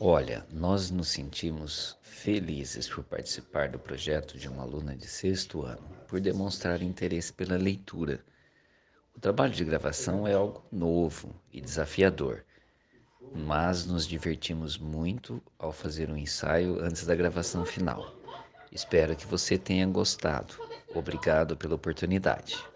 Olha, nós nos sentimos felizes por participar do projeto de uma aluna de sexto ano, por demonstrar interesse pela leitura. O trabalho de gravação é algo novo e desafiador, mas nos divertimos muito ao fazer um ensaio antes da gravação final. Espero que você tenha gostado. Obrigado pela oportunidade.